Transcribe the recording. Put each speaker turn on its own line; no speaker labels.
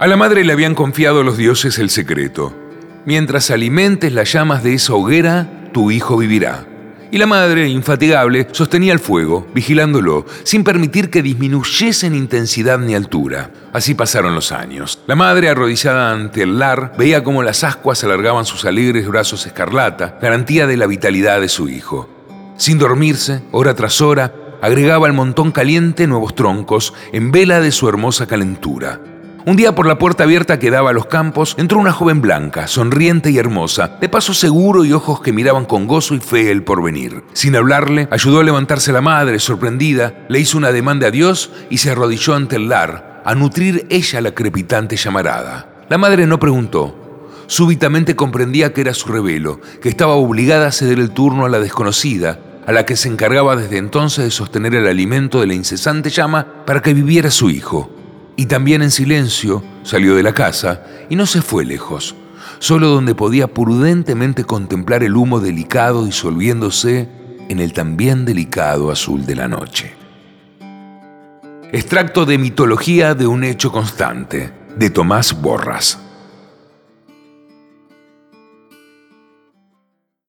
A la madre le habían confiado los dioses el secreto. Mientras alimentes las llamas de esa hoguera, tu hijo vivirá. Y la madre, infatigable, sostenía el fuego, vigilándolo, sin permitir que disminuyese en intensidad ni altura. Así pasaron los años. La madre, arrodillada ante el lar, veía cómo las ascuas alargaban sus alegres brazos escarlata, garantía de la vitalidad de su hijo. Sin dormirse, hora tras hora, agregaba al montón caliente nuevos troncos, en vela de su hermosa calentura. Un día por la puerta abierta que daba a los campos entró una joven blanca, sonriente y hermosa, de paso seguro y ojos que miraban con gozo y fe el porvenir. Sin hablarle, ayudó a levantarse la madre, sorprendida, le hizo una demanda a Dios y se arrodilló ante el lar, a nutrir ella la crepitante llamarada. La madre no preguntó, súbitamente comprendía que era su revelo, que estaba obligada a ceder el turno a la desconocida, a la que se encargaba desde entonces de sostener el alimento de la incesante llama para que viviera su hijo y también en silencio salió de la casa y no se fue lejos, solo donde podía prudentemente contemplar el humo delicado disolviéndose en el también delicado azul de la noche. Extracto de Mitología de un hecho constante, de Tomás Borras.